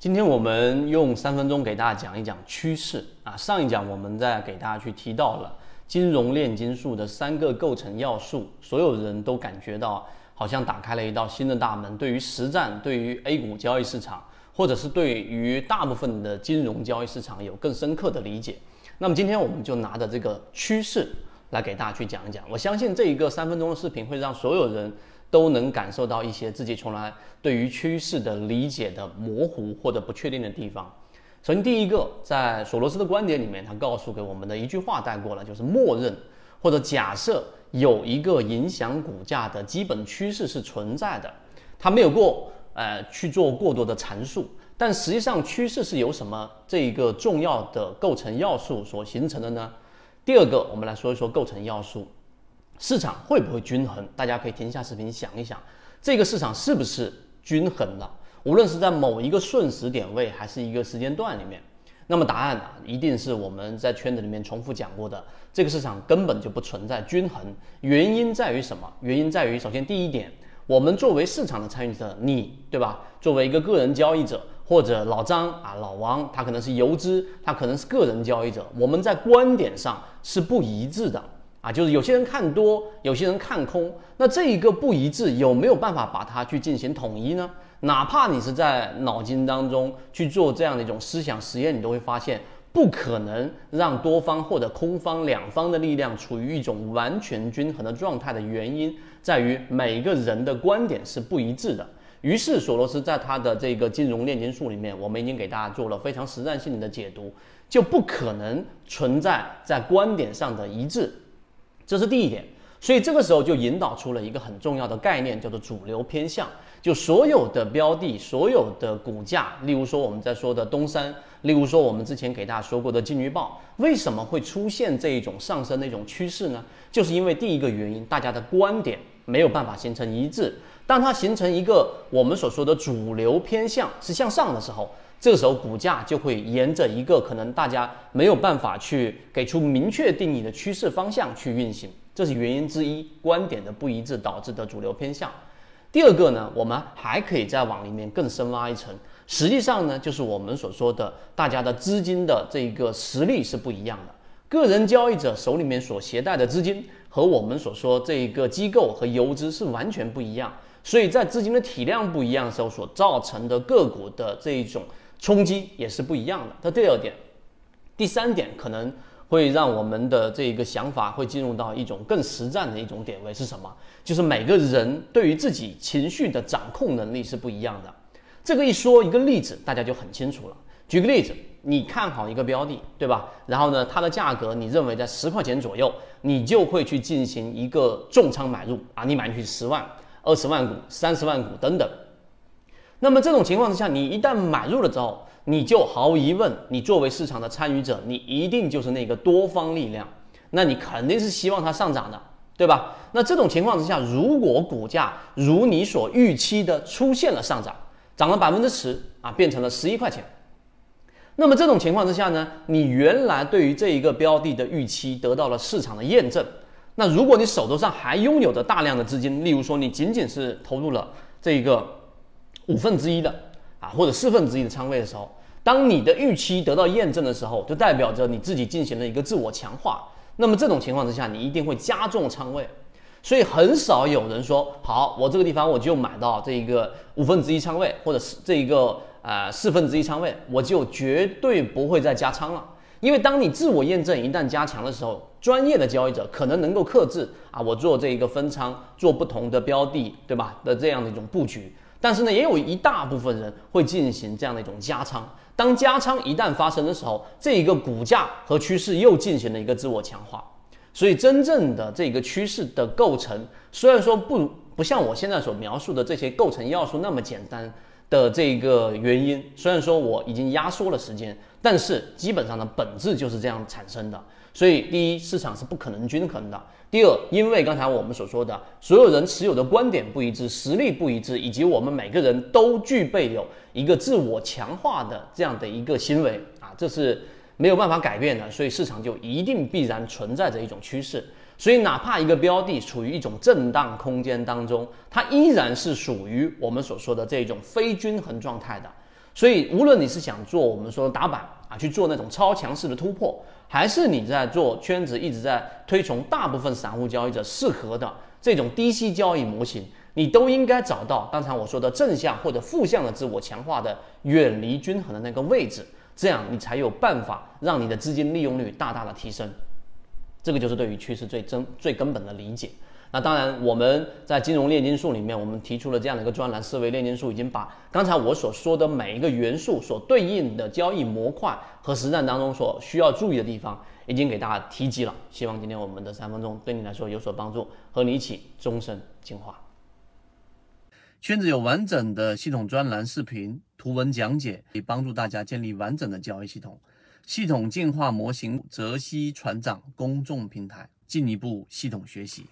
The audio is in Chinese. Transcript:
今天我们用三分钟给大家讲一讲趋势啊。上一讲我们在给大家去提到了金融炼金术的三个构成要素，所有人都感觉到好像打开了一道新的大门。对于实战，对于 A 股交易市场，或者是对于大部分的金融交易市场有更深刻的理解。那么今天我们就拿着这个趋势来给大家去讲一讲。我相信这一个三分钟的视频会让所有人。都能感受到一些自己从来对于趋势的理解的模糊或者不确定的地方。首先，第一个，在索罗斯的观点里面，他告诉给我们的一句话带过了，就是默认或者假设有一个影响股价的基本趋势是存在的，他没有过呃去做过多的阐述。但实际上，趋势是由什么这一个重要的构成要素所形成的呢？第二个，我们来说一说构成要素。市场会不会均衡？大家可以停下视频想一想，这个市场是不是均衡了？无论是在某一个瞬时点位，还是一个时间段里面，那么答案呢，一定是我们在圈子里面重复讲过的，这个市场根本就不存在均衡。原因在于什么？原因在于，首先第一点，我们作为市场的参与者，你对吧？作为一个个人交易者，或者老张啊、老王，他可能是游资，他可能是个人交易者，我们在观点上是不一致的。就是有些人看多，有些人看空，那这一个不一致，有没有办法把它去进行统一呢？哪怕你是在脑筋当中去做这样的一种思想实验，你都会发现，不可能让多方或者空方两方的力量处于一种完全均衡的状态的原因，在于每个人的观点是不一致的。于是索罗斯在他的这个金融炼金术里面，我们已经给大家做了非常实战性的解读，就不可能存在在观点上的一致。这是第一点，所以这个时候就引导出了一个很重要的概念，叫做主流偏向。就所有的标的、所有的股价，例如说我们在说的东山，例如说我们之前给大家说过的金鱼报，为什么会出现这一种上升的一种趋势呢？就是因为第一个原因，大家的观点没有办法形成一致。当它形成一个我们所说的主流偏向是向上的时候。这个时候，股价就会沿着一个可能大家没有办法去给出明确定义的趋势方向去运行，这是原因之一。观点的不一致导致的主流偏向。第二个呢，我们还可以再往里面更深挖一层，实际上呢，就是我们所说的大家的资金的这个实力是不一样的。个人交易者手里面所携带的资金和我们所说这一个机构和游资是完全不一样，所以在资金的体量不一样的时候所造成的个股的这一种。冲击也是不一样的。这第二点，第三点可能会让我们的这一个想法会进入到一种更实战的一种点位是什么？就是每个人对于自己情绪的掌控能力是不一样的。这个一说一个例子，大家就很清楚了。举个例子，你看好一个标的，对吧？然后呢，它的价格你认为在十块钱左右，你就会去进行一个重仓买入啊，你买进去十万、二十万股、三十万股等等。那么这种情况之下，你一旦买入了之后，你就毫无疑问，你作为市场的参与者，你一定就是那个多方力量，那你肯定是希望它上涨的，对吧？那这种情况之下，如果股价如你所预期的出现了上涨，涨了百分之十啊，变成了十一块钱，那么这种情况之下呢，你原来对于这一个标的的预期得到了市场的验证，那如果你手头上还拥有着大量的资金，例如说你仅仅是投入了这一个。五分之一的啊，或者四分之一的仓位的时候，当你的预期得到验证的时候，就代表着你自己进行了一个自我强化。那么这种情况之下，你一定会加重仓位。所以很少有人说，好，我这个地方我就买到这一个五分之一仓位，或者是这一个呃四分之一仓位，我就绝对不会再加仓了。因为当你自我验证一旦加强的时候，专业的交易者可能能够克制啊，我做这一个分仓，做不同的标的，对吧？的这样的一种布局。但是呢，也有一大部分人会进行这样的一种加仓。当加仓一旦发生的时候，这一个股价和趋势又进行了一个自我强化。所以，真正的这个趋势的构成，虽然说不不像我现在所描述的这些构成要素那么简单的这个原因，虽然说我已经压缩了时间，但是基本上的本质就是这样产生的。所以，第一，市场是不可能均衡的。第二，因为刚才我们所说的，所有人持有的观点不一致，实力不一致，以及我们每个人都具备有一个自我强化的这样的一个行为啊，这是没有办法改变的，所以市场就一定必然存在着一种趋势。所以，哪怕一个标的处于一种震荡空间当中，它依然是属于我们所说的这种非均衡状态的。所以，无论你是想做我们说的打板啊，去做那种超强势的突破，还是你在做圈子一直在推崇大部分散户交易者适合的这种低息交易模型，你都应该找到刚才我说的正向或者负向的自我强化的远离均衡的那个位置，这样你才有办法让你的资金利用率大大的提升。这个就是对于趋势最真最根本的理解。那当然，我们在金融炼金术里面，我们提出了这样的一个专栏——思维炼金术，已经把刚才我所说的每一个元素所对应的交易模块和实战当中所需要注意的地方，已经给大家提及了。希望今天我们的三分钟对你来说有所帮助，和你一起终身进化。圈子有完整的系统专栏、视频、图文讲解，可以帮助大家建立完整的交易系统。系统进化模型，泽西船长公众平台，进一步系统学习。